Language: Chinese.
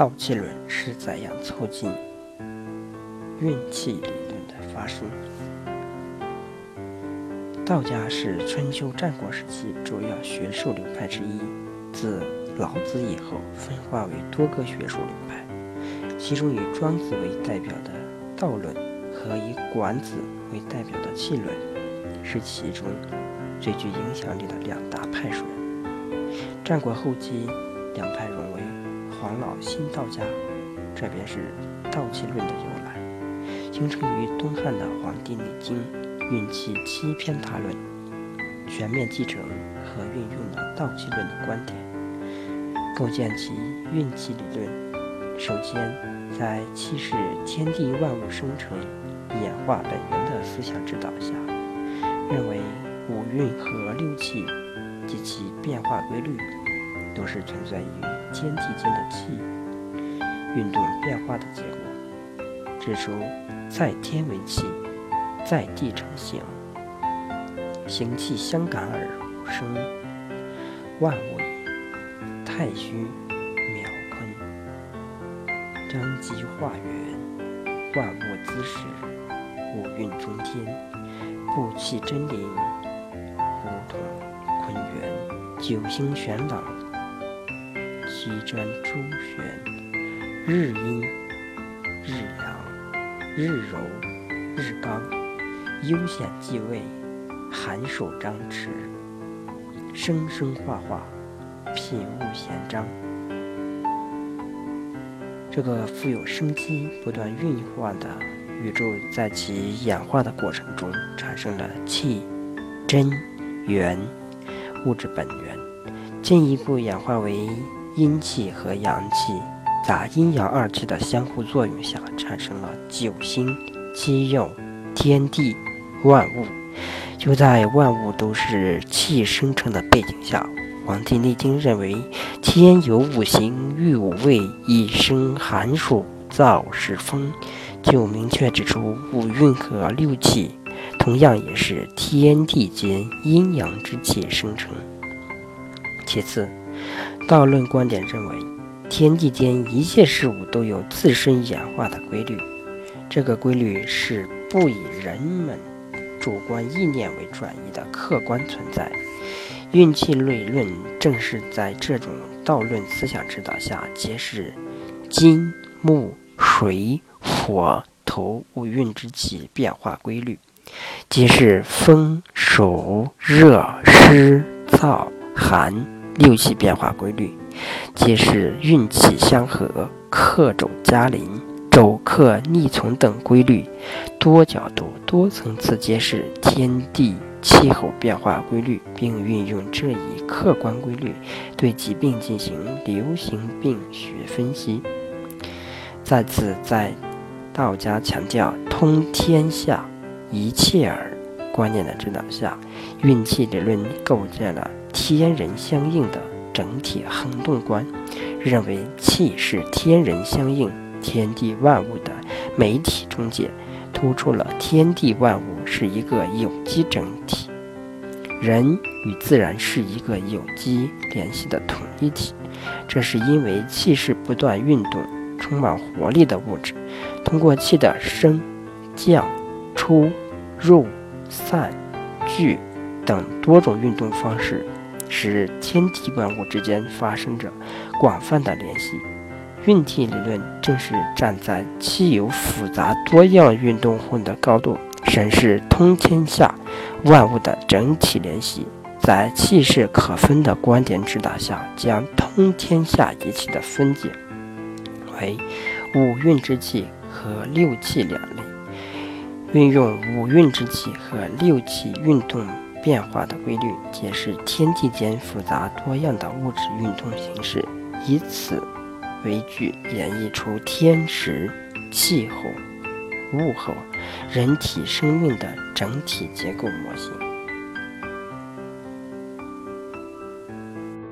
道气论是怎样促进运气理论的发生？道家是春秋战国时期主要学术流派之一，自老子以后分化为多个学术流派，其中以庄子为代表的道论和以管子为代表的气论是其中最具影响力的两大派水。战国后期，黄老新道家，这便是道气论的由来，形成于东汉的《黄帝内经·运气七篇大论》，全面继承和运用了道气论的观点，构建其运气理论。首先，在气是天地万物生成、演化本源的思想指导下，认为五运和六气及其变化规律。都是存在于天地间的气运动变化的结果。指出，在天为气，在地成形，形气相感而生万物也。太虚渺坤，张极化元，万物滋始，五运中天，布气真灵，如同坤元，九星玄朗。七占周旋，日阴、日阳、日柔、日刚，悠闲继位，寒暑张弛，生生化化，品物显彰。这个富有生机、不断运化的宇宙，在其演化的过程中，产生了气、真、元物质本源，进一步演化为。阴气和阳气在阴阳二气的相互作用下，产生了九星、七曜、天地、万物。就在万物都是气生成的背景下，《黄帝内经》认为天有五行，育五味，以生寒暑，燥湿风，就明确指出五运和六气同样也是天地间阴阳之气生成。其次。道论观点认为，天地间一切事物都有自身演化的规律，这个规律是不以人们主观意念为转移的客观存在。运气理论正是在这种道论思想指导下，揭示金、木、水、火、土五运之气变化规律，揭示风、暑、热、湿、燥、寒。六气变化规律，皆是运气相合、克肘加临、肘克逆从等规律，多角度、多层次揭示天地气候变化规律，并运用这一客观规律对疾病进行流行病学分析。再次在道家强调通天下一切耳观念的指导下，运气理论构建了。天人相应的整体恒动观，认为气是天人相应、天地万物的媒体中介，突出了天地万物是一个有机整体，人与自然是一个有机联系的统一体。这是因为气是不断运动、充满活力的物质，通过气的升、降、出、入、散、聚等多种运动方式。使天地万物之间发生着广泛的联系。运气理论正是站在气有复杂多样运动混的高度，审视通天下万物的整体联系，在气势可分的观点指导下，将通天下一气的分解为五运之气和六气两类，运用五运之气和六气运动。变化的规律，解释天地间复杂多样的物质运动形式，以此为据演绎出天时、气候、物候、人体生命的整体结构模型。